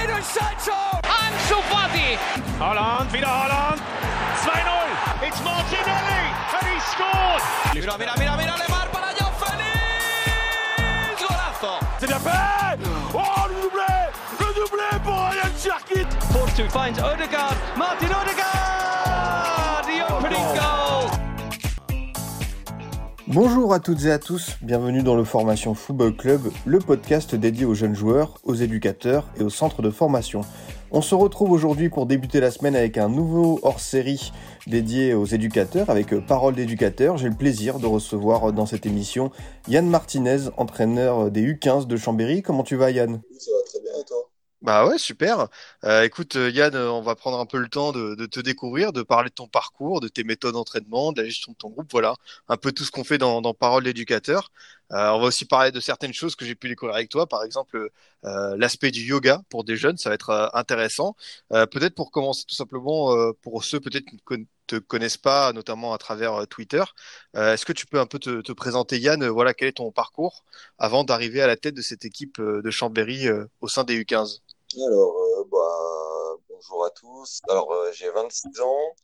Jadon Sancho! Ansu Fati! Holland, wieder Holland. 2-0. It's Martinelli and he scored. Mira, mira, mira, mira, Lemar para Joao Félix! Golazo! C'est bien fait. Oh, le doublé. Le doublé pour Ryan Cherkit. Force 2 finds Odegaard. Martin Odegaard! The opening goal! Bonjour à toutes et à tous, bienvenue dans le Formation Football Club, le podcast dédié aux jeunes joueurs, aux éducateurs et aux centres de formation. On se retrouve aujourd'hui pour débuter la semaine avec un nouveau hors-série dédié aux éducateurs avec Parole d'éducateur. J'ai le plaisir de recevoir dans cette émission Yann Martinez, entraîneur des U15 de Chambéry. Comment tu vas Yann? Ça va très bien et toi? Bah ouais, super. Euh, écoute, euh, Yann, euh, on va prendre un peu le temps de, de te découvrir, de parler de ton parcours, de tes méthodes d'entraînement, de la gestion de ton groupe, voilà, un peu tout ce qu'on fait dans, dans Parole d'éducateur. Euh, on va aussi parler de certaines choses que j'ai pu découvrir avec toi, par exemple l'aspect du yoga pour des jeunes, ça va être intéressant. Peut-être pour commencer tout simplement, pour ceux peut-être qui ne te connaissent pas, notamment à travers Twitter, est-ce que tu peux un peu te, te présenter, Yann, voilà, quel est ton parcours avant d'arriver à la tête de cette équipe de Chambéry au sein des U15? Alors, euh, bah, bonjour à tous. Alors, euh, j'ai 26 ans.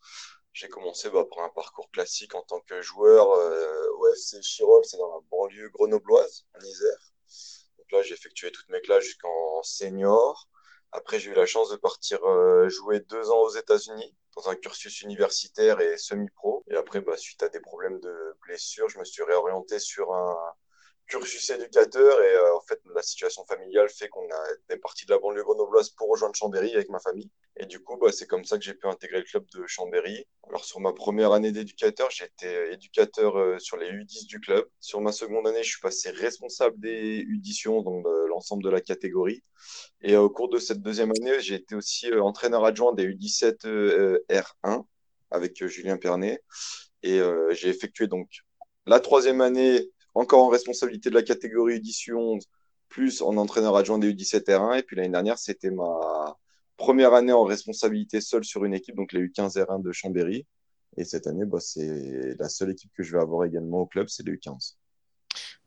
J'ai commencé bah, un parcours classique en tant que joueur euh, au FC Chirol, c'est dans la banlieue grenobloise, en Isère. Donc là, j'ai effectué toutes mes classes jusqu'en senior. Après, j'ai eu la chance de partir euh, jouer deux ans aux États-Unis dans un cursus universitaire et semi-pro. Et après, bah, suite à des problèmes de blessure, je me suis réorienté sur un cursus éducateur et euh, en fait la situation familiale fait qu'on a parti de la banlieue grenobloise pour rejoindre Chambéry avec ma famille et du coup bah, c'est comme ça que j'ai pu intégrer le club de Chambéry. Alors sur ma première année d'éducateur, été éducateur euh, sur les U10 du club. Sur ma seconde année, je suis passé responsable des U10 donc l'ensemble de la catégorie et euh, au cours de cette deuxième année, j'ai été aussi euh, entraîneur adjoint des U17 euh, R1 avec Julien Pernet et j'ai effectué donc la troisième année encore en responsabilité de la catégorie U10 plus en entraîneur adjoint des U17 R1. Et puis l'année dernière, c'était ma première année en responsabilité seule sur une équipe, donc les U15 R1 de Chambéry. Et cette année, bah, c'est la seule équipe que je vais avoir également au club, c'est les U15.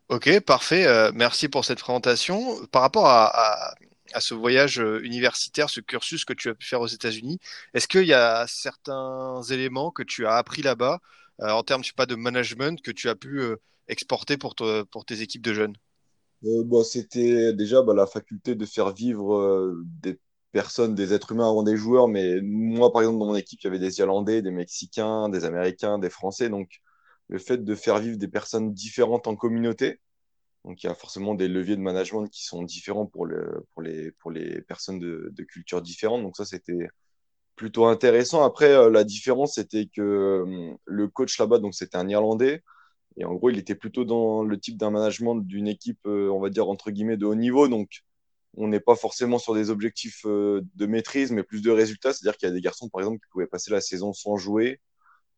Ok, parfait. Euh, merci pour cette présentation. Par rapport à, ce voyage euh, universitaire, ce cursus que tu as pu faire aux États-Unis, est-ce qu'il y a certains éléments que tu as appris là-bas euh, en termes, pas, de management que tu as pu exporter pour, te- pour tes équipes de jeunes? Euh, bah, c'était déjà bah, la faculté de faire vivre euh, des personnes, des êtres humains avant des joueurs. Mais moi, par exemple, dans mon équipe, il y avait des Irlandais, des Mexicains, des Américains, des Français. Donc, le fait de faire vivre des personnes différentes en communauté. Donc, il y a forcément des leviers de management qui sont différents pour le, pour les, personnes de, cultures différentes. Donc, ça, c'était plutôt intéressant. Après, euh, la différence, c'était que le coach là-bas, donc c'était un Irlandais. Et en gros, il était plutôt dans le type d'un management d'une équipe, euh, on va dire, entre guillemets, de haut niveau. Donc, on n'est pas forcément sur des objectifs euh, de maîtrise, mais plus de résultats. C'est-à-dire qu'il y a des garçons, par exemple, qui pouvaient passer la saison sans jouer,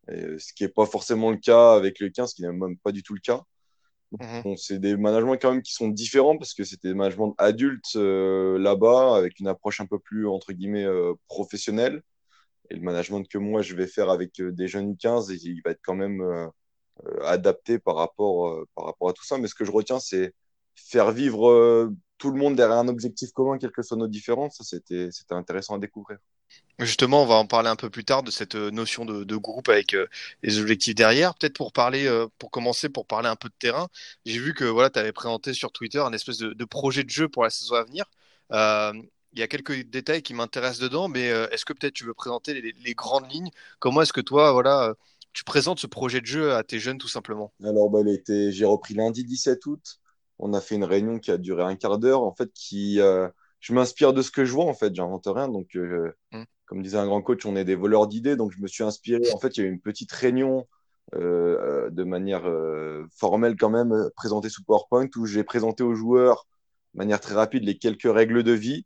et, ce qui n'est pas forcément le cas avec le 15, ce qui n'est même pas du tout le cas. Mhm. Bon, c'est des managements quand même qui sont différents parce que c'était des managements adultes euh, là-bas avec une approche un peu plus entre guillemets euh, professionnelle. Et le management que moi je vais faire avec euh, des jeunes 15, il va être quand même euh, euh, adapté par rapport, euh, par rapport à tout ça. Mais ce que je retiens, c'est faire vivre euh, tout le monde derrière un objectif commun, quelles que soient nos différences. Ça, c'était, intéressant à découvrir. Justement, on va en parler un peu plus tard de cette euh, notion de, groupe avec euh, les objectifs derrière. Peut-être pour parler, euh, pour commencer, pour parler un peu de terrain. J'ai vu que voilà, tu avais présenté sur Twitter un espèce de, projet de jeu pour la saison à venir. Euh, il y a quelques détails qui m'intéressent dedans, mais euh, est-ce que peut-être tu veux présenter les, les grandes lignes? Comment est-ce que toi, voilà, euh, tu présentes ce projet de jeu à tes jeunes tout simplement? Alors, bah, j'ai repris lundi 17 août. On a fait une réunion qui a duré un quart d'heure. En fait, qui, euh, je m'inspire de ce que je vois. En fait, j'invente rien. Donc, euh, Mm. comme disait un grand coach, on est des voleurs d'idées. Donc, je me suis inspiré. En fait, il y a eu une petite réunion euh, de manière formelle quand même, présentée sous PowerPoint, où j'ai présenté aux joueurs de manière très rapide les quelques règles de vie.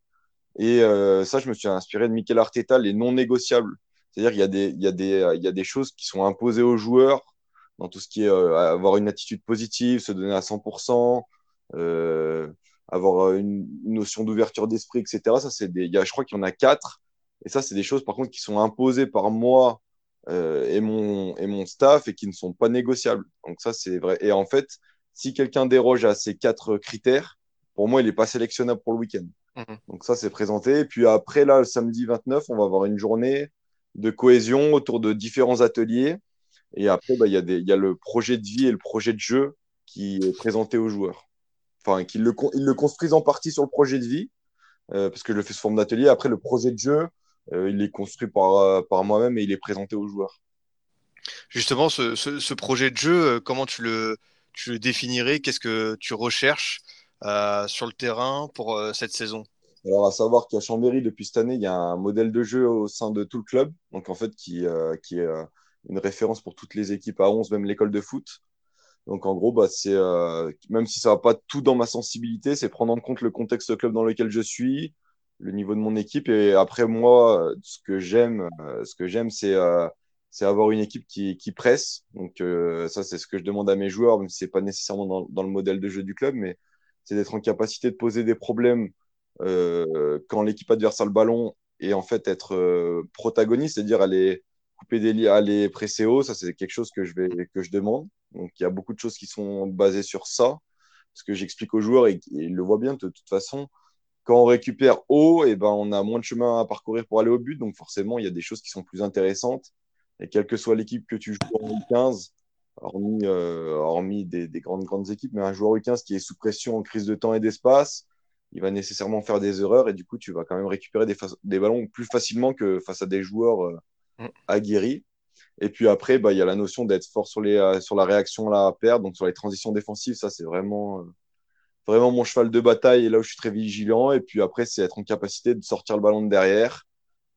Et ça, je me suis inspiré de Mikel Arteta, les non négociables. C'est-à-dire qu'il y a des, il y a des, il y a des choses qui sont imposées aux joueurs dans tout ce qui est euh, avoir une attitude positive, se donner à 100%, euh, avoir une, une notion d'ouverture d'esprit, etc. Ça, c'est des, il y a, je crois qu'il y en a quatre. Et ça, c'est des choses, par contre, qui sont imposées par moi euh, et, mon, et mon staff et qui ne sont pas négociables. Donc ça, c'est vrai. Et en fait, si quelqu'un déroge à ces quatre critères, pour moi, il n'est pas sélectionnable pour le week-end. Mhm. Donc ça, c'est présenté. Et puis après, là, le samedi 29, on va avoir une journée de cohésion autour de différents ateliers. Et après, bah, il y, a le projet de vie et le projet de jeu qui est présenté aux joueurs. Enfin, qu'ils le, ils le construisent en partie sur le projet de vie, euh, parce que je le fais sous forme d'atelier. Après, le projet de jeu, euh, il est construit par, euh, par moi-même et il est présenté aux joueurs. Justement, ce, projet de jeu, comment tu le, tu le définirais? Qu'est-ce que tu recherches sur le terrain pour cette saison? Alors, à savoir qu'à Chambéry, depuis cette année, il y a un modèle de jeu au sein de tout le club, donc en fait, qui, euh, qui est euh, une référence pour toutes les équipes à 11, même l'école de foot. Donc, en gros, bah, c'est, euh, même si ça va pas tout dans ma sensibilité, c'est prendre en compte le contexte club dans lequel je suis, le niveau de mon équipe. Et après, moi, ce que j'aime, euh, ce que j'aime, c'est, euh, c'est avoir une équipe qui, qui presse. Donc, euh, ça, c'est ce que je demande à mes joueurs, même si c'est pas nécessairement dans, dans le modèle de jeu du club, mais c'est d'être en capacité de poser des problèmes quand l'équipe adverse a le ballon et en fait être euh, protagoniste, c'est-à-dire aller couper des liens, aller presser haut, ça c'est quelque chose que je vais que je demande. Donc il y a beaucoup de choses qui sont basées sur ça, parce que j'explique aux joueurs et, ils le voient bien de toute façon. Quand on récupère haut, et ben on a moins de chemin à parcourir pour aller au but, donc forcément il y a des choses qui sont plus intéressantes. Et quelle que soit l'équipe que tu joues en U15, hormis, euh, hormis des, des grandes grandes équipes, mais un joueur U15 qui est sous pression en crise de temps et d'espace, il va nécessairement faire des erreurs et du coup, tu vas quand même récupérer des, des ballons plus facilement que face à des joueurs euh, Mm. aguerris. Et puis après, bah, il y a la notion d'être fort sur, les, euh, sur la réaction à perdre, donc sur les transitions défensives. Ça, c'est vraiment, euh, vraiment mon cheval de bataille et là où je suis très vigilant. Et puis après, c'est être en capacité de sortir le ballon de derrière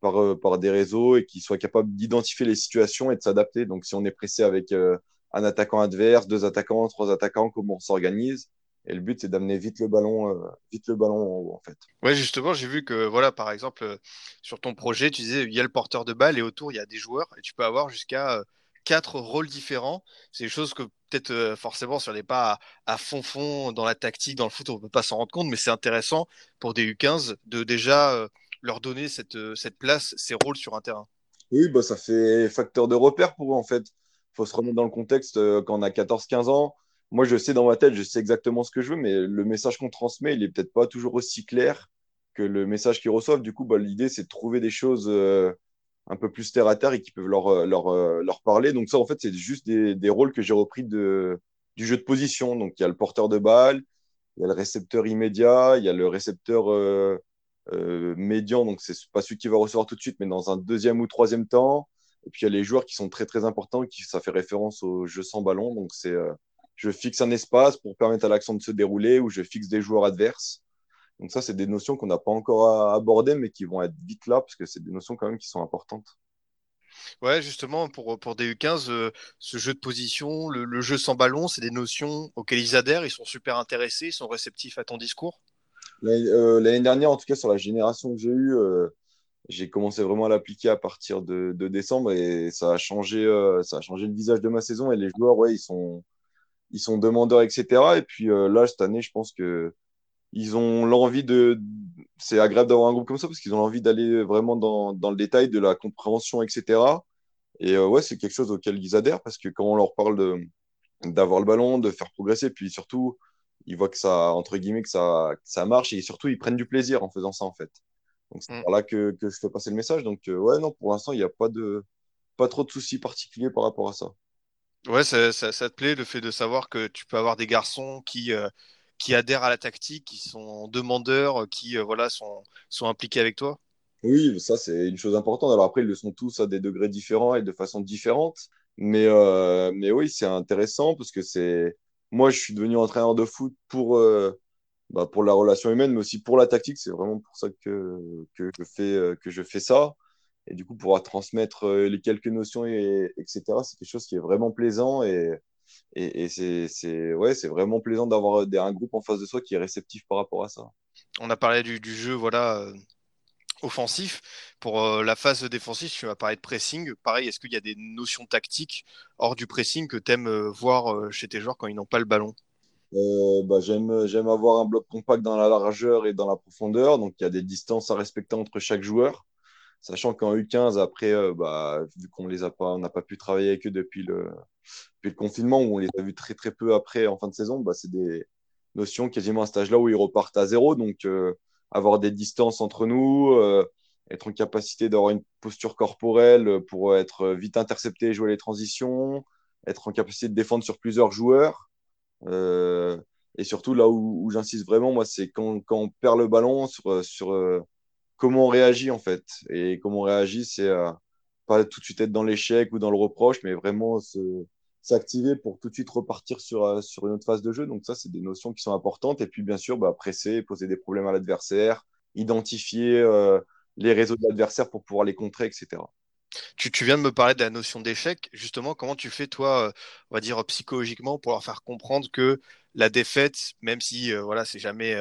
par, par des réseaux et qu'il soit capable d'identifier les situations et de s'adapter. Donc, si on est pressé avec un attaquant adverse, deux attaquants, trois attaquants, comment on s'organise et le but, c'est d'amener vite le ballon, euh, vite le ballon en haut, en fait. Ouais, justement, j'ai vu que, voilà, par exemple, euh, sur ton projet, tu disais, il y a le porteur de balle et autour, il y a des joueurs et tu peux avoir jusqu'à euh, quatre rôles différents. C'est des choses que peut-être euh, forcément, si on n'est pas à, à, fond fond dans la tactique, dans le foot, on peut pas s'en rendre compte, mais c'est intéressant pour des U15 de déjà leur donner cette, cette place, ces rôles sur un terrain. Oui, bah, ça fait facteur de repère pour eux, en fait. Il faut se remettre dans le contexte quand on a 14-15 ans. Moi, je sais dans ma tête, je sais exactement ce que je veux, mais le message qu'on transmet, il est peut-être pas toujours aussi clair que le message qu'ils reçoivent. Du coup, bah, l'idée, c'est de trouver des choses euh, un peu plus terre à terre et qui peuvent leur, euh, leur, euh, leur parler. Donc, ça, en fait, c'est juste des, des rôles que j'ai repris de, du jeu de position. Donc, il y a le porteur de balle, il y a le récepteur immédiat, il y a le récepteur euh, euh, médian. Donc, c'est pas celui qui va recevoir tout de suite, mais dans un deuxième ou troisième temps. Et puis, il y a les joueurs qui sont très, très importants, qui ça fait référence au jeu sans ballon. Donc, c'est euh, je fixe un espace pour permettre à l'action de se dérouler ou je fixe des joueurs adverses. Donc ça, c'est des notions qu'on n'a pas encore abordées, mais qui vont être vite là, parce que c'est des notions quand même qui sont importantes. Ouais, justement, pour, pour des U15, euh, ce jeu de position, le, le jeu sans ballon, c'est des notions auxquelles ils adhèrent, ils sont super intéressés, ils sont réceptifs à ton discours. L'année euh, dernière, en tout cas, sur la génération que j'ai eue, euh, j'ai commencé vraiment à l'appliquer à partir de, de, décembre et ça a, changé, ça a changé le visage de ma saison. Et les joueurs, ouais, ils sont, ils sont demandeurs, etc. Et puis euh, là, cette année, je pense que ils ont l'envie de. C'est agréable d'avoir un groupe comme ça parce qu'ils ont envie d'aller vraiment dans, dans, le détail de la compréhension, etc. Et euh, ouais, c'est quelque chose auquel ils adhèrent parce que quand on leur parle d'avoir le ballon, de faire progresser, puis surtout, ils voient que ça, entre guillemets, que ça, que ça marche et surtout, ils prennent du plaisir en faisant ça, en fait. Donc, c'est mm. par là que, que, je fais passer le message. Donc, euh, ouais, non, pour l'instant, il n'y a pas, de, pas trop de soucis particuliers par rapport à ça. Ouais, ça, te plaît le fait de savoir que tu peux avoir des garçons qui, euh, qui adhèrent à la tactique, qui sont demandeurs, qui euh, voilà, sont, sont impliqués avec toi? Oui, ça c'est une chose importante. Alors après, ils le sont tous à des degrés différents et de façon différente. Mais, euh, mais oui, c'est intéressant parce que c'est. Moi, je suis devenu entraîneur de foot pour, euh, bah, pour la relation humaine, mais aussi pour la tactique. C'est vraiment pour ça que, que, je fais, que je fais ça et du coup pouvoir transmettre euh, les quelques notions et etc c'est quelque chose qui est vraiment plaisant et et, et c'est ouais c'est vraiment plaisant d'avoir un groupe en face de soi qui est réceptif par rapport à ça. On a parlé du, du jeu voilà euh, offensif. Pour euh, la phase défensive tu vas parler de pressing. Pareil est-ce qu'il y a des notions tactiques hors du pressing que tu aimes voir chez tes joueurs quand ils n'ont pas le ballon? Euh, bah, j'aime j'aime avoir un bloc compact dans la largeur et dans la profondeur. Donc il y a des distances à respecter entre chaque joueur Sachant qu'en U15, après, euh, bah, vu qu'on les a pas, on n'a pas pu travailler avec eux depuis le, depuis le confinement, où on les a vus très très peu après en fin de saison, bah, c'est des, notion quasiment à cet âge-là où ils repartent à zéro. Donc, avoir des distances entre nous, être en capacité d'avoir une posture corporelle pour être vite intercepté et jouer les transitions, être en capacité de défendre sur plusieurs joueurs. Euh, et surtout, là où, j'insiste vraiment, moi, c'est quand, quand, on perd le ballon sur, sur euh, comment on réagit, en fait. Et comment on réagit, c'est pas tout de suite être dans l'échec ou dans le reproche, mais vraiment s'activer pour tout de suite repartir sur, euh, sur une autre phase de jeu. Donc ça, c'est des notions qui sont importantes. Et puis, bien sûr, bah, presser, poser des problèmes à l'adversaire, identifier les réseaux de l'adversaire pour pouvoir les contrer, etc. Tu, viens de me parler de la notion d'échec. Justement, comment tu fais, toi, euh, on va dire psychologiquement, pour leur faire comprendre que la défaite, même si euh, voilà, c'est jamais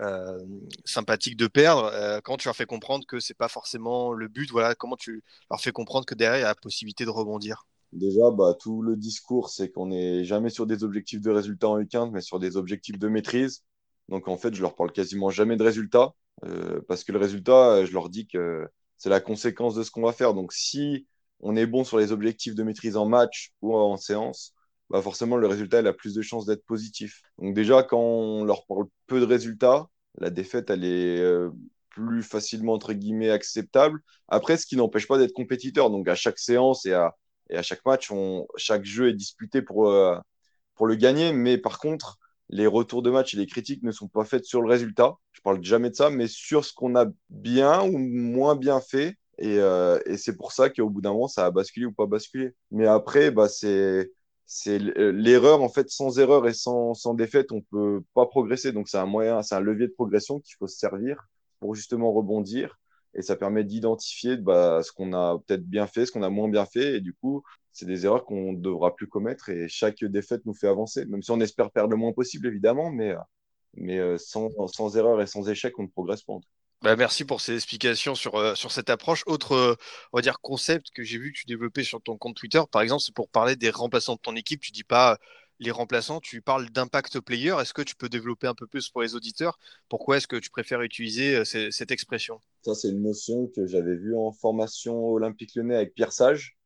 euh, sympathique de perdre, comment tu leur fais comprendre que c'est pas forcément le but Voilà, comment tu leur fais comprendre que derrière il y a la possibilité de rebondir? Déjà, bah, tout le discours, c'est qu'on n'est jamais sur des objectifs de résultat en U15, mais sur des objectifs de maîtrise. Donc en fait, je leur parle quasiment jamais de résultat. Euh, parce que le résultat, je leur dis que c'est la conséquence de ce qu'on va faire. Donc, si on est bon sur les objectifs de maîtrise en match ou en séance, bah forcément, le résultat il a plus de chances d'être positif. Donc, déjà, quand on leur parle peu de résultats, la défaite, elle est euh, plus facilement, entre guillemets, acceptable. Après, ce qui n'empêche pas d'être compétiteur. Donc, à chaque séance et à, et à chaque match, on, chaque jeu est disputé pour, euh, pour le gagner. Mais par contre, les retours de match et les critiques ne sont pas faites sur le résultat. Je parle jamais de ça, mais sur ce qu'on a bien ou moins bien fait. Et, euh, et c'est pour ça qu'au bout d'un moment, ça a basculé ou pas basculé. Mais après, bah, c'est c'est l'erreur en fait sans erreur et sans, sans défaite on peut pas progresser. Donc c'est un moyen c'est un levier de progression qu'il faut se servir pour justement rebondir. Et ça permet d'identifier bah, ce qu'on a peut-être bien fait ce qu'on a moins bien fait. Et du coup c'est des erreurs qu'on ne devra plus commettre. Et chaque défaite nous fait avancer, même si on espère perdre le moins possible, évidemment, mais, mais euh, sans, sans erreur et sans échec, on ne progresse pas. Bah, merci pour ces explications sur, euh, sur cette approche. Autre euh, on va dire, concept que j'ai vu que tu développais sur ton compte Twitter, par exemple, c'est pour parler des remplaçants de ton équipe. Tu dis pas les remplaçants, tu parles d'impact player. Est-ce que tu peux développer un peu plus pour les auditeurs? Pourquoi est-ce que tu préfères utiliser cette expression? Ça, c'est une notion que j'avais vue en formation olympique lyonnais avec Pierre Sage.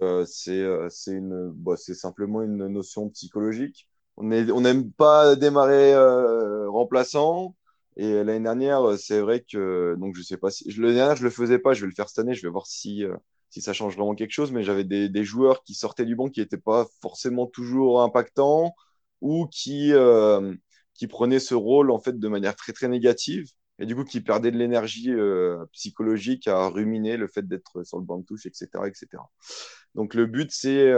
Euh, c'est euh, c'est une bah, c'est simplement une notion psychologique. On n'aime on pas démarrer euh, remplaçant. Et l'année dernière, c'est vrai que donc je sais pas si l'année dernière je le faisais pas, je vais le faire cette année, je vais voir si si ça change vraiment quelque chose. Mais j'avais des, joueurs qui sortaient du banc qui n'étaient pas forcément toujours impactants ou qui qui prenaient ce rôle en fait de manière très très négative et du coup qui perdait de l'énergie euh, psychologique à ruminer le fait d'être sur le banc de touche, etc., etc. Donc le but, c'est,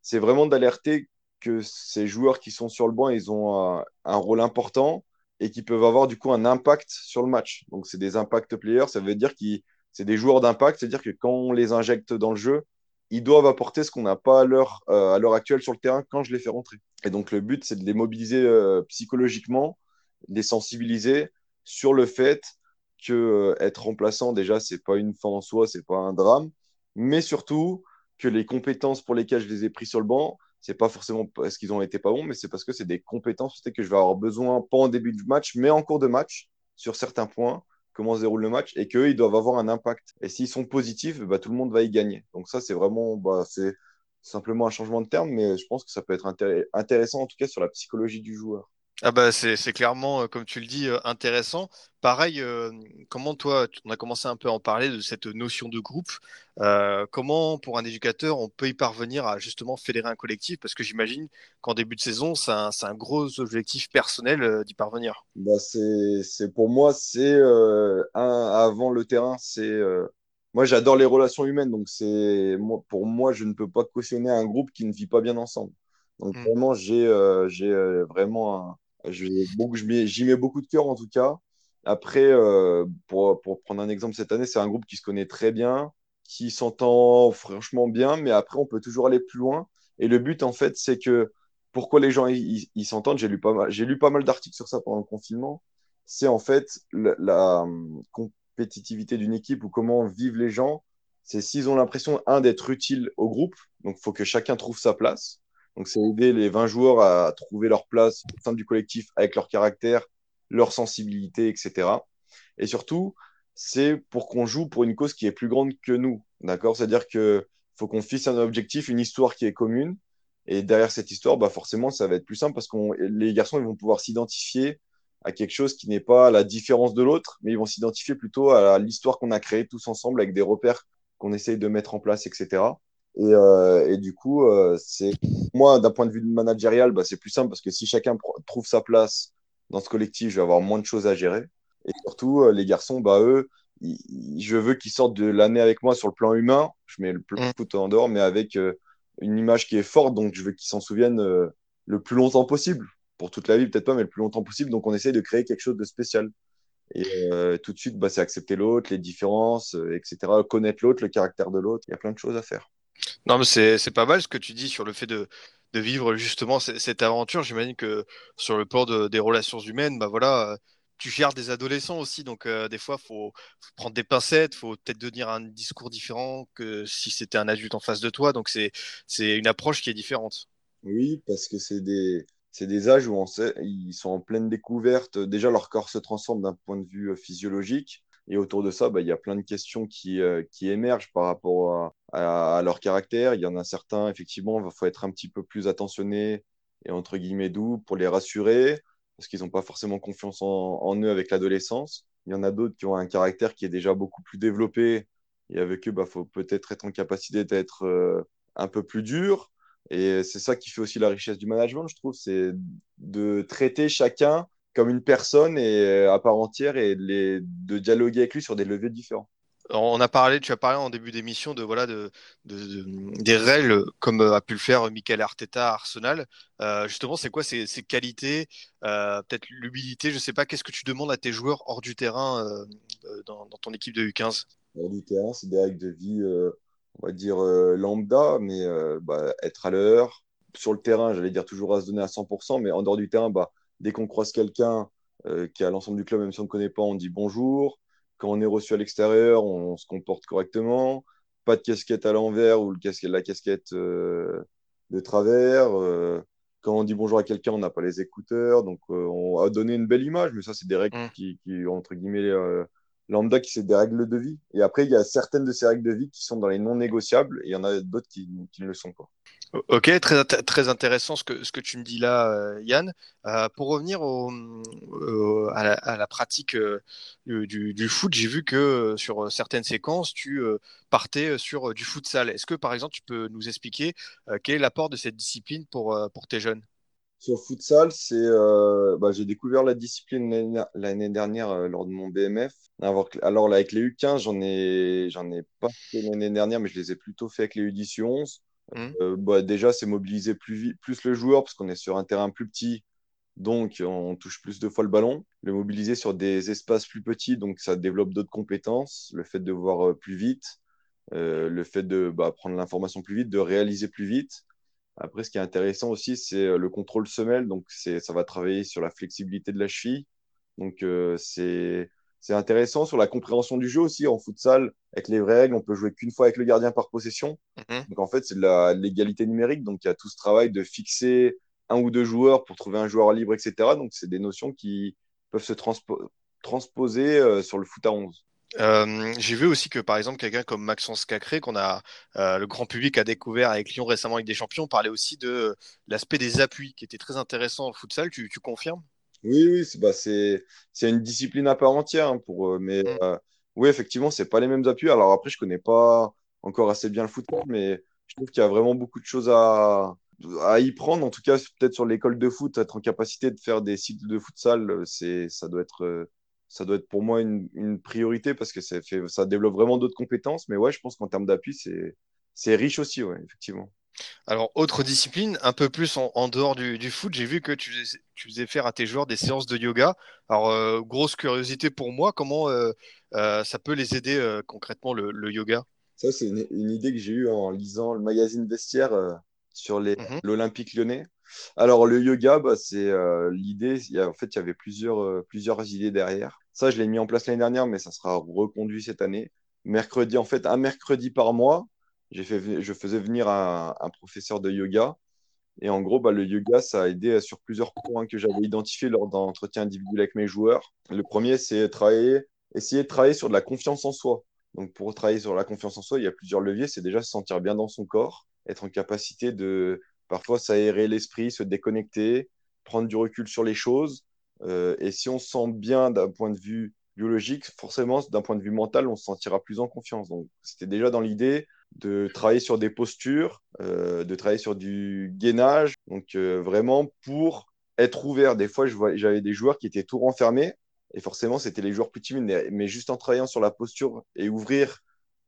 c'est vraiment d'alerter que ces joueurs qui sont sur le banc, ils ont un, rôle important et qui peuvent avoir du coup un impact sur le match. Donc c'est des impact players, ça veut dire que c'est des joueurs d'impact, c'est-à-dire que quand on les injecte dans le jeu, ils doivent apporter ce qu'on n'a pas à l'heure, euh, à l'heure actuelle sur le terrain quand je les fais rentrer. Et donc le but, c'est de les mobiliser euh, psychologiquement, les sensibiliser sur le fait que euh, être remplaçant déjà c'est pas une fin en soi, c'est pas un drame, mais surtout que les compétences pour lesquelles je les ai pris sur le banc, c'est pas forcément parce qu'ils ont été pas bons, mais c'est parce que c'est des compétences que je vais avoir besoin pas en début de match, mais en cours de match sur certains points, comment se déroule le match, et qu'eux ils doivent avoir un impact. Et s'ils sont positifs, bah, tout le monde va y gagner. Donc ça c'est vraiment bah, c'est simplement un changement de terme, mais je pense que ça peut être intéressant en tout cas sur la psychologie du joueur. Ah bah c'est clairement, euh, comme tu le dis, euh, intéressant. Pareil, euh, comment toi, on a commencé un peu à en parler de cette notion de groupe. comment, pour un éducateur, on peut y parvenir à justement fédérer un collectif? Parce que j'imagine qu'en début de saison, c'est un, un, gros objectif personnel d'y parvenir. Bah c'est pour moi, c'est un avant le terrain, c'est moi j'adore les relations humaines, donc c'est pour moi, je ne peux pas cautionner un groupe qui ne vit pas bien ensemble. Donc mmh. vraiment, j'ai j'ai vraiment un J'y mets beaucoup de cœur en tout cas. Après, euh, pour, pour, prendre un exemple cette année, c'est un groupe qui se connaît très bien, qui s'entend franchement bien, mais après, on peut toujours aller plus loin. Et le but, en fait, c'est que pourquoi les gens ils s'entendent, j'ai lu pas mal, j'ai lu pas mal d'articles sur ça pendant le confinement. C'est en fait la, la hum, compétitivité d'une équipe ou comment vivent les gens. C'est s'ils ont l'impression, un, d'être utile au groupe, donc il faut que chacun trouve sa place. Donc, c'est aider les 20 joueurs à trouver leur place au sein du collectif avec leur caractère, leur sensibilité, etc. Et surtout, c'est pour qu'on joue pour une cause qui est plus grande que nous. D'accord? C'est-à-dire qu'il faut qu'on fixe un objectif, une histoire qui est commune. Et derrière cette histoire, bah forcément, ça va être plus simple parce que les garçons ils vont pouvoir s'identifier à quelque chose qui n'est pas la différence de l'autre, mais ils vont s'identifier plutôt à l'histoire qu'on a créée tous ensemble avec des repères qu'on essaye de mettre en place, etc. Et, euh, et du coup, euh, c'est moi, d'un point de vue managérial, bah, c'est plus simple parce que si chacun trouve sa place dans ce collectif, je vais avoir moins de choses à gérer. Et surtout, euh, les garçons, bah, eux, je veux qu'ils sortent de l'année avec moi sur le plan humain. Je mets le plan mmh. foot en dehors, mais avec euh, une image qui est forte. Donc, je veux qu'ils s'en souviennent euh, le plus longtemps possible. Pour toute la vie, peut-être pas, mais le plus longtemps possible. Donc, on essaye de créer quelque chose de spécial. Et tout de suite, bah, c'est accepter l'autre, les différences, etc. Connaître l'autre, le caractère de l'autre. Il y a plein de choses à faire. Non, mais c'est pas mal ce que tu dis sur le fait de, de vivre justement cette aventure. J'imagine que sur le plan de, des relations humaines, bah voilà, tu gères des adolescents aussi, donc euh, des fois, il faut, prendre des pincettes, faut peut-être donner un discours différent que si c'était un adulte en face de toi. Donc, c'est une approche qui est différente. Oui, parce que c'est des, des âges où ils sont en pleine découverte. Déjà, leur corps se transforme d'un point de vue euh, physiologique. Et autour de ça, bah, il y a plein de questions qui, euh, émergent par rapport à, à, leur caractère. Il y en a certains, effectivement, il faut être un petit peu plus attentionné et entre guillemets doux pour les rassurer parce qu'ils n'ont pas forcément confiance en, eux avec l'adolescence. Il y en a d'autres qui ont un caractère qui est déjà beaucoup plus développé et avec eux, il bah, faut peut-être être en capacité d'être euh, un peu plus dur. Et c'est ça qui fait aussi la richesse du management, je trouve, c'est de traiter chacun comme une personne et, à part entière et de dialoguer avec lui sur des leviers différents on a parlé, tu as parlé en début d'émission de voilà de, des règles comme a pu le faire Michael Arteta à Arsenal. Euh, justement, c'est quoi ces, qualités, euh, peut-être l'humilité, je sais pas. Qu'est-ce que tu demandes à tes joueurs hors du terrain euh, dans, ton équipe de U15 Hors du terrain, c'est des règles de vie, on va dire lambda, mais bah, être à l'heure. Sur le terrain, j'allais dire toujours à se donner à 100%, mais en dehors du terrain, bah, dès qu'on croise quelqu'un qui est à l'ensemble du club, même si on ne connaît pas, on dit bonjour quand on est reçu à l'extérieur, on, se comporte correctement. Pas de casquette à l'envers ou le casquette, la casquette euh, de travers. Euh, quand on dit bonjour à quelqu'un, on n'a pas les écouteurs. Donc, euh, on a donné une belle image, mais ça, c'est des règles mm. qui, entre guillemets, lambda, qui c'est des règles de vie. Et après, il y a certaines de ces règles de vie qui sont dans les non négociables et il y en a d'autres qui, ne le sont pas. Ok, très, très intéressant ce que, ce que tu me dis là, euh, Yann. Euh, pour revenir au, à, la, pratique euh, du, du, foot, j'ai vu que sur certaines séquences, tu partais sur du futsal. Est-ce que, par exemple, tu peux nous expliquer quel est l'apport de cette discipline pour, pour tes jeunes? Sur futsal, c'est, bah, j'ai découvert la discipline l'année dernière lors de mon BMF. Alors, là, avec les U15, j'en ai, j'en ai pas fait l'année dernière, mais je les ai plutôt fait avec les U10 U11. Mmh. Euh, bah, déjà, c'est mobiliser plus, plus le joueur parce qu'on est sur un terrain plus petit, donc on touche plus de fois le ballon. Le mobiliser sur des espaces plus petits, donc ça développe d'autres compétences. Le fait de voir euh, plus vite, euh, le fait de bah, prendre l'information plus vite, de réaliser plus vite. Après, ce qui est intéressant aussi, c'est le contrôle semelle. Donc, ça va travailler sur la flexibilité de la cheville. Donc, c'est c'est intéressant sur la compréhension du jeu aussi en futsal. Avec les vraies règles, on peut jouer qu'une fois avec le gardien par possession. Mhm. Donc en fait, c'est de l'égalité numérique. Donc il y a tout ce travail de fixer un ou deux joueurs pour trouver un joueur libre, etc. Donc c'est des notions qui peuvent se transposer euh, sur le foot à 11. Euh, j'ai vu aussi que par exemple quelqu'un comme Maxence Cacré qu'on a euh, le grand public a découvert avec Lyon récemment avec des champions parlait aussi de l'aspect des appuis qui était très intéressant au futsal. Tu, tu confirmes? Oui, oui, c'est bah, c'est une discipline à part entière. Hein, pour, mais mm. euh, oui, effectivement, c'est pas les mêmes appuis. Alors après, je connais pas encore assez bien le football, mais je trouve qu'il y a vraiment beaucoup de choses à, à y prendre. En tout cas, peut-être sur l'école de foot, être en capacité de faire des cycles de futsal, c'est, ça doit être, ça doit être pour moi une, une priorité parce que ça, fait, ça développe vraiment d'autres compétences. Mais ouais, je pense qu'en termes d'appui, c'est, riche aussi, ouais, effectivement. Alors, autre discipline, un peu plus en, dehors du, foot, j'ai vu que tu, faisais faire à tes joueurs des séances de yoga. Alors, euh, grosse curiosité pour moi, comment euh, euh, ça peut les aider concrètement le, yoga? Ça, c'est une, idée que j'ai eue en lisant le magazine Vestiaire sur mhm. l'Olympique lyonnais. Alors, le yoga, bah, c'est l'idée, en fait, il y avait plusieurs, plusieurs idées derrière. Ça, je l'ai mis en place l'année dernière, mais ça sera reconduit cette année. Mercredi, en fait, un mercredi par mois, fait, je faisais venir un, professeur de yoga. Et en gros, bah, le yoga, ça a aidé sur plusieurs points que j'avais identifiés lors d'entretiens individuels avec mes joueurs. Le premier, c'est travailler, essayer de travailler sur de la confiance en soi. Donc, pour travailler sur la confiance en soi, il y a plusieurs leviers. C'est déjà se sentir bien dans son corps, être en capacité de Parfois, s'aérer l'esprit, se déconnecter, prendre du recul sur les choses. Euh, et si on se sent bien d'un point de vue biologique, forcément, d'un point de vue mental, on se sentira plus en confiance. Donc, c'était déjà dans l'idée de travailler sur des postures, euh, de travailler sur du gainage. Donc, euh, vraiment pour être ouvert. Des fois, j'avais des joueurs qui étaient tout renfermés. Et forcément, c'était les joueurs plus timides. Mais juste en travaillant sur la posture et ouvrir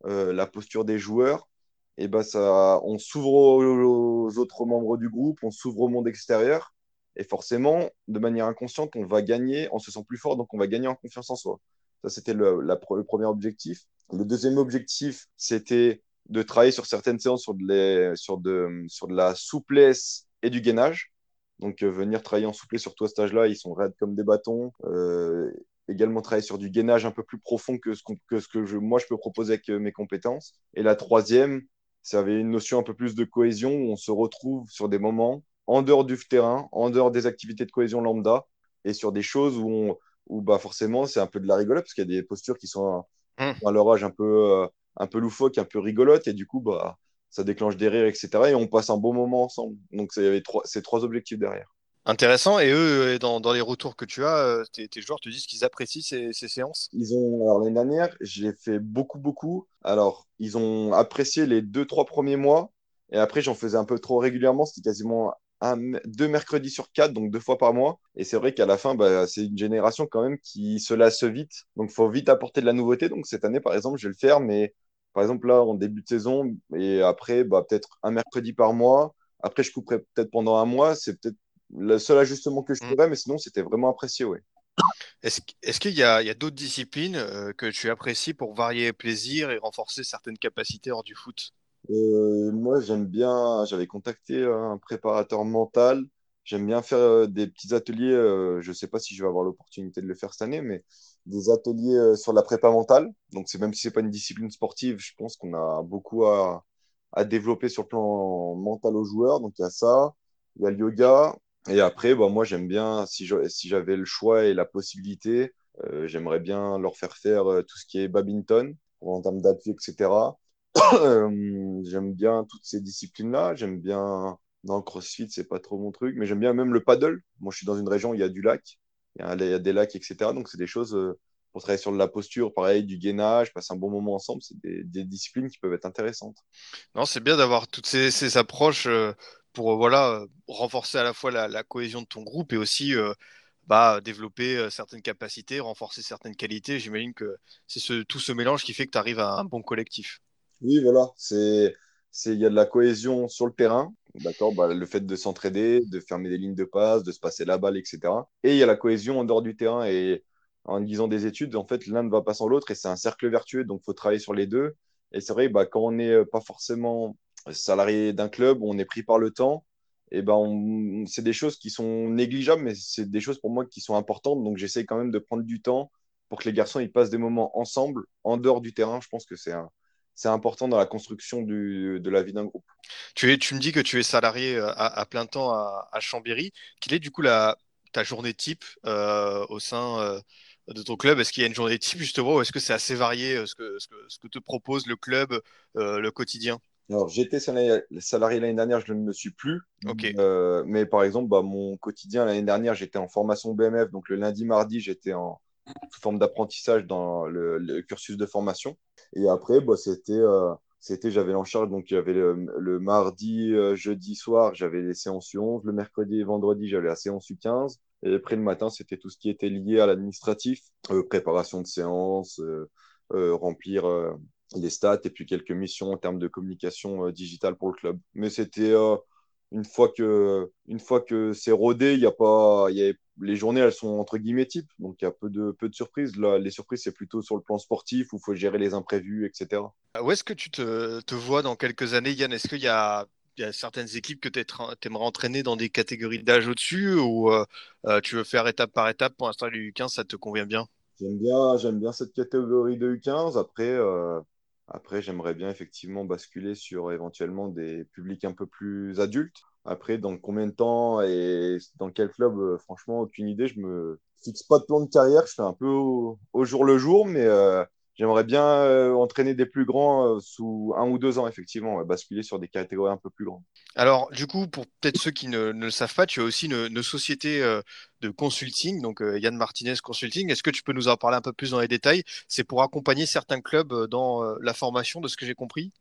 la posture des joueurs, et ben ça, on s'ouvre aux, autres membres du groupe, on s'ouvre au monde extérieur. Et forcément, de manière inconsciente, on va gagner, on se sent plus fort, donc on va gagner en confiance en soi. Ça, c'était le, premier objectif. Le deuxième objectif, c'était de travailler sur certaines séances sur de, la souplesse et du gainage. Donc, euh, venir travailler en souplesse sur tout à cet âge-là, ils sont raides comme des bâtons. Euh, également travailler sur du gainage un peu plus profond que ce, que, moi je peux proposer avec euh, mes compétences. Et la troisième, ça une notion un peu plus de cohésion où on se retrouve sur des moments en dehors du terrain, en dehors des activités de cohésion lambda et sur des choses où, on, où bah forcément c'est un peu de la rigolote parce qu'il y a des postures qui sont à, mmh. leur âge un peu, euh, un peu loufoques, un peu rigolotes et du coup bah, ça déclenche des rires, etc. Et on passe un bon moment ensemble. Donc il y avait trois, ces trois objectifs derrière. Intéressant. Et eux, dans, dans, les retours que tu as, euh, tes, tes, joueurs te disent qu'ils apprécient ces, ces, séances? Ils ont, alors l'année dernière, j'ai fait beaucoup, beaucoup. Alors, ils ont apprécié les deux, trois premiers mois. Et après, j'en faisais un peu trop régulièrement. C'était quasiment un, deux mercredis sur quatre, donc deux fois par mois. Et c'est vrai qu'à la fin, bah, c'est une génération quand même qui se lasse vite. Donc, il faut vite apporter de la nouveauté. Donc, cette année, par exemple, je vais le faire. Mais par exemple, là, en début de saison, et après, bah, peut-être un mercredi par mois. Après, je couperai peut-être pendant un mois. C'est peut-être le seul ajustement que je mm. ferais, mais sinon, c'était vraiment apprécié, oui. Est-ce qu'il y a, a d'autres disciplines euh, que tu apprécies pour varier plaisir et renforcer certaines capacités hors du foot? Euh, Moi, j'aime bien, j'avais contacté un préparateur mental. J'aime bien faire euh, des petits ateliers. je ne sais pas si je vais avoir l'opportunité de le faire cette année, mais des ateliers sur la prépa mentale. Donc, c'est même si ce n'est pas une discipline sportive, je pense qu'on a beaucoup à, développer sur le plan mental aux joueurs. Donc, il y a ça. Il y a le yoga, et après, bah, moi, j'aime bien, si j'avais le choix et la possibilité, euh, j'aimerais bien leur faire faire euh, tout ce qui est badminton, en termes d'appui, etc. Euh, j'aime bien toutes ces disciplines-là. J'aime bien. Non, crossfit, c'est pas trop mon truc, mais j'aime bien même le paddle. Moi, je suis dans une région où il y a du lac, il y a, des lacs, etc. Donc, c'est des choses pour travailler sur de la posture, pareil, du gainage, passer un bon moment ensemble. C'est des, disciplines qui peuvent être intéressantes. Non, c'est bien d'avoir toutes ces, approches pour euh, voilà, euh, renforcer à la fois la, cohésion de ton groupe et aussi euh, bah, développer certaines capacités, renforcer certaines qualités. J'imagine que c'est ce, tout ce mélange qui fait que tu arrives à un bon collectif. Oui, voilà. C'est il y a de la cohésion sur le terrain, d'accord bah, Le fait de s'entraider, de fermer des lignes de passe, de se passer la balle, etc. Et il y a la cohésion en dehors du terrain. Et en lisant des études, en fait, l'un ne va pas sans l'autre et c'est un cercle vertueux. Donc, il faut travailler sur les deux. Et c'est vrai, bah, quand on n'est pas forcément salarié d'un club, on est pris par le temps, et ben c'est des choses qui sont négligeables, mais c'est des choses pour moi qui sont importantes. Donc j'essaie quand même de prendre du temps pour que les garçons ils passent des moments ensemble, en dehors du terrain. Je pense que c'est c'est important dans la construction du, de la vie d'un groupe. Tu, es, tu me dis que tu es salarié euh, à, plein temps à, Chambéry. Quelle est du coup la, ta journée type euh, au sein euh, de ton club? Est-ce qu'il y a une journée type justement ou est-ce que c'est assez varié ce que, ce, que, ce, que, te propose le club, le quotidien? Alors, j'étais salarié l'année dernière, je ne me suis plus. Euh, mais par exemple, bah, mon quotidien l'année dernière, j'étais en formation BMF. Donc, le lundi, mardi, j'étais en sous forme d'apprentissage dans le, cursus de formation. Et après, bah, c'était, euh, c'était, j'avais en charge. Donc, y avait le, mardi, euh, jeudi soir, j'avais les séances U11. Le mercredi et vendredi, j'avais la séance U15. Et après, le matin, c'était tout ce qui était lié à l'administratif, préparation de séance, remplir les stats et puis quelques missions en termes de communication euh, digitale pour le club. Mais c'était euh, une fois que une fois que c'est rodé, il y a pas, les journées elles sont entre guillemets types, donc il y a peu de peu de surprises. Là, les surprises c'est plutôt sur le plan sportif où il faut gérer les imprévus, etc. Où est-ce que tu te, te, vois dans quelques années, Yann? Est-ce qu'il y a il y a certaines équipes que tu aimerais entraîner dans des catégories d'âge au-dessus ou euh, tu veux faire étape par étape? Pour l'instant, les U15, ça te convient bien? J'aime bien, j'aime bien cette catégorie de U15. Après, après, j'aimerais bien effectivement basculer sur éventuellement des publics un peu plus adultes. Après, dans combien de temps et dans quel club, euh, franchement, aucune idée. Je me fixe pas de plan de carrière. Je fais un peu au, jour le jour, mais, euh, j'aimerais bien euh, entraîner des plus grands sous un ou deux ans, effectivement, basculer sur des catégories un peu plus grandes. Alors, du coup, pour peut-être ceux qui ne, le savent pas, tu as aussi une, une société de consulting, donc Yann Martinez Consulting. Est-ce que tu peux nous en parler un peu plus dans les détails? C'est pour accompagner certains clubs dans la formation, de ce que j'ai compris?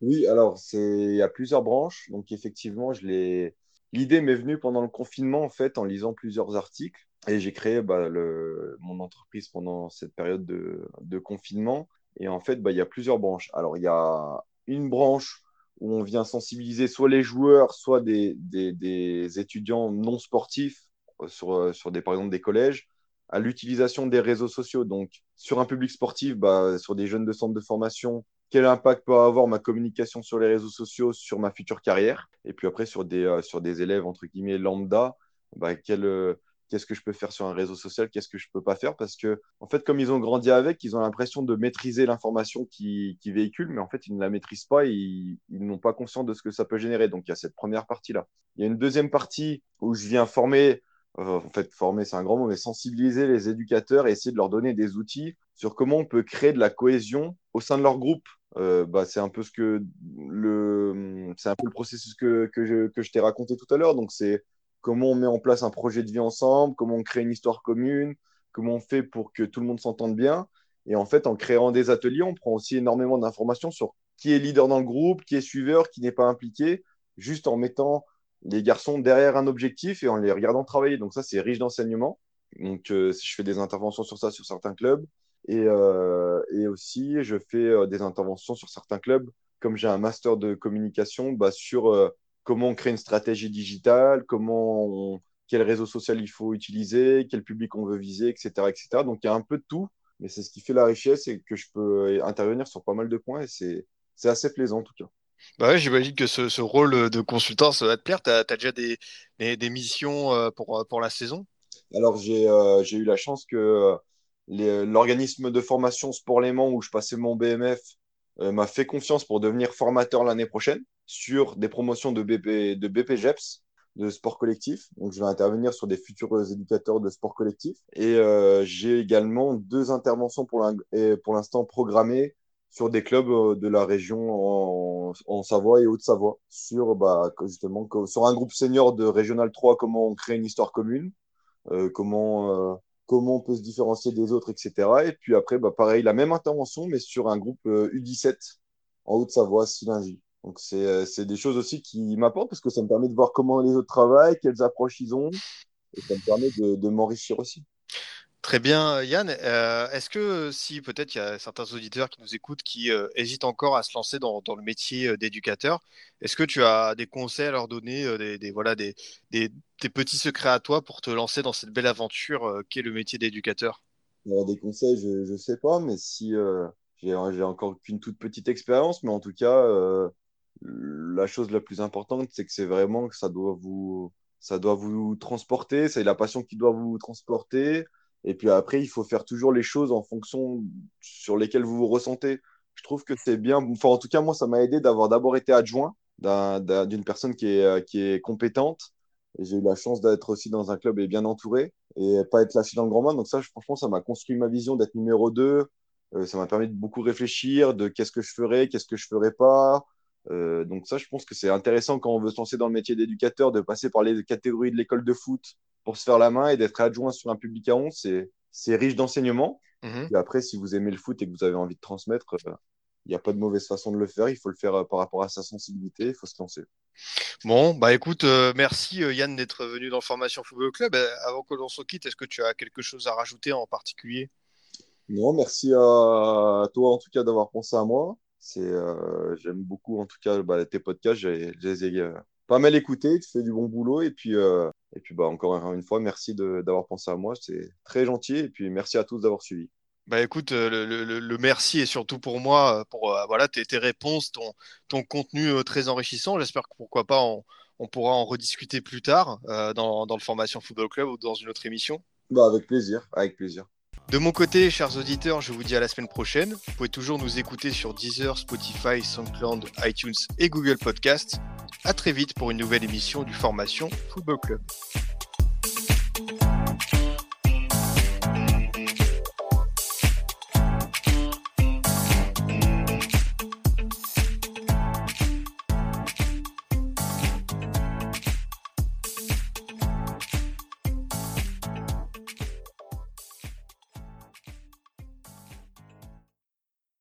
Oui, alors c'est il y a plusieurs branches, donc effectivement, je l'ai. L'idée m'est venue pendant le confinement, en fait, en lisant plusieurs articles, et j'ai créé bah, le... mon entreprise pendant cette période de, de confinement. Et en fait, bah, il y a plusieurs branches. Alors, il y a une branche où on vient sensibiliser soit les joueurs, soit des, des, étudiants non sportifs euh, sur, euh, sur des, par exemple des collèges, à l'utilisation des réseaux sociaux. Donc, sur un public sportif, bah, sur des jeunes de centre de formation, quel impact peut avoir ma communication sur les réseaux sociaux sur ma future carrière Et puis après, sur des, euh, sur des élèves, entre guillemets, lambda, bah, euh, qu'est-ce que je peux faire sur un réseau social, qu'est-ce que je peux pas faire? Parce que, en fait, comme ils ont grandi avec, ils ont l'impression de maîtriser l'information qui, qui véhicule, mais en fait, ils ne la maîtrisent pas, ils, ils n'ont pas conscience de ce que ça peut générer. Donc, il y a cette première partie-là. Il y a une deuxième partie où je viens former en fait, former, c'est un grand mot, mais sensibiliser les éducateurs et essayer de leur donner des outils sur comment on peut créer de la cohésion au sein de leur groupe. Euh, bah, c'est un peu ce que le, c'est un peu le processus que, que je, que je t'ai raconté tout à l'heure. Donc, c'est comment on met en place un projet de vie ensemble, comment on crée une histoire commune, comment on fait pour que tout le monde s'entende bien. Et en fait, en créant des ateliers, on prend aussi énormément d'informations sur qui est leader dans le groupe, qui est suiveur, qui n'est pas impliqué, juste en mettant les garçons derrière un objectif et en les regardant travailler. Donc ça, c'est riche d'enseignement. Donc euh, je fais des interventions sur ça sur certains clubs. Et, euh, aussi, je fais euh, des interventions sur certains clubs, comme j'ai un master de communication, bah, sur euh, comment on crée une stratégie digitale, comment quel réseau social il faut utiliser, quel public on veut viser, etc. etc. Donc il y a un peu de tout, mais c'est ce qui fait la richesse et que je peux intervenir sur pas mal de points et c'est assez plaisant en tout cas. Bah ouais, j'imagine que ce, rôle de consultant, ça va te plaire. Tu as, déjà des, missions euh, pour, euh, pour la saison? Alors j'ai euh, j'ai eu la chance que l'organisme de formation Sport Léman où je passais mon BMF m'a fait confiance pour devenir formateur l'année prochaine sur des promotions de BP, de BPGEPS, de sport collectif. Donc, je vais intervenir sur des futurs éducateurs de sport collectif. Et j'ai également deux interventions pour l'instant programmées sur des clubs euh, de la région en, en Savoie et Haute-Savoie, sur bah, justement sur un groupe senior de Régional 3, comment on crée une histoire commune, euh, comment, euh, comment on peut se différencier des autres, etc. Et puis après, bah, pareil, la même intervention, mais sur un groupe euh, U17 en Haute-Savoie, Silingy. Donc, c'est euh, c'est des choses aussi qui m'apportent parce que ça me permet de voir comment les autres travaillent, quelles approches ils ont, et ça me permet de, de m'enrichir aussi. Très bien, Yann. Euh, est-ce que si peut-être il y a certains auditeurs qui nous écoutent qui euh, hésitent encore à se lancer dans, le métier euh, d'éducateur, est-ce que tu as des conseils à leur donner, des, voilà, des, petits secrets à toi pour te lancer dans cette belle aventure qu'est le métier d'éducateur? Des conseils, je ne sais pas, mais si j'ai encore qu'une toute petite expérience, mais en tout cas, la chose la plus importante, c'est que c'est vraiment que ça doit vous, ça doit vous transporter, c'est la passion qui doit vous transporter. Et puis après, il faut faire toujours les choses en fonction sur lesquelles vous vous ressentez. Je trouve que c'est bien, enfin, en tout cas, moi, ça m'a aidé d'avoir d'abord été adjoint d'un- d'un- d'une personne qui est, euh, qui est compétente. J'ai eu la chance d'être aussi dans un club et bien entouré et pas être lâché dans le grand bain. Donc ça, franchement, ça m'a construit ma vision d'être numéro 2. Euh, ça m'a permis de beaucoup réfléchir de qu'est-ce que je ferais, qu'est-ce que je ferais pas. Euh, donc ça, je pense que c'est intéressant quand on veut se lancer dans le métier d'éducateur, de passer par les catégories de l'école de foot pour se faire la main et d'être adjoint sur un public à 11. C'est, c'est riche d'enseignement. Mhm. Et après, si vous aimez le foot et que vous avez envie de transmettre, euh, il n'y a pas de mauvaise façon de le faire. Il faut le faire euh, par rapport à sa sensibilité. Il faut se lancer. Bon, bah écoute, merci Yann d'être venu dans Formation Football Club. Avant que l'on se quitte, est-ce que tu as quelque chose à rajouter en particulier? Non, merci à toi en tout cas d'avoir pensé à moi. C'est, euh, j'aime beaucoup en tout cas bah, tes podcasts. Je les ai euh, pas mal écoutés. Tu fais du bon boulot et puis euh, et puis bah encore une fois merci d'avoir pensé à moi. C'est très gentil et puis merci à tous d'avoir suivi. Bah écoute, le, le- merci est surtout pour moi, pour euh, voilà tes, tes réponses, ton, ton contenu euh, très enrichissant. J'espère que pourquoi pas on, on pourra en rediscuter plus tard euh, dans, dans le Formation Football Club ou dans une autre émission. Bah avec plaisir, avec plaisir. De mon côté, chers auditeurs, je vous dis à la semaine prochaine. Vous pouvez toujours nous écouter sur Deezer, Spotify, SoundCloud, iTunes et Google Podcast. À très vite pour une nouvelle émission du Formation Football Club.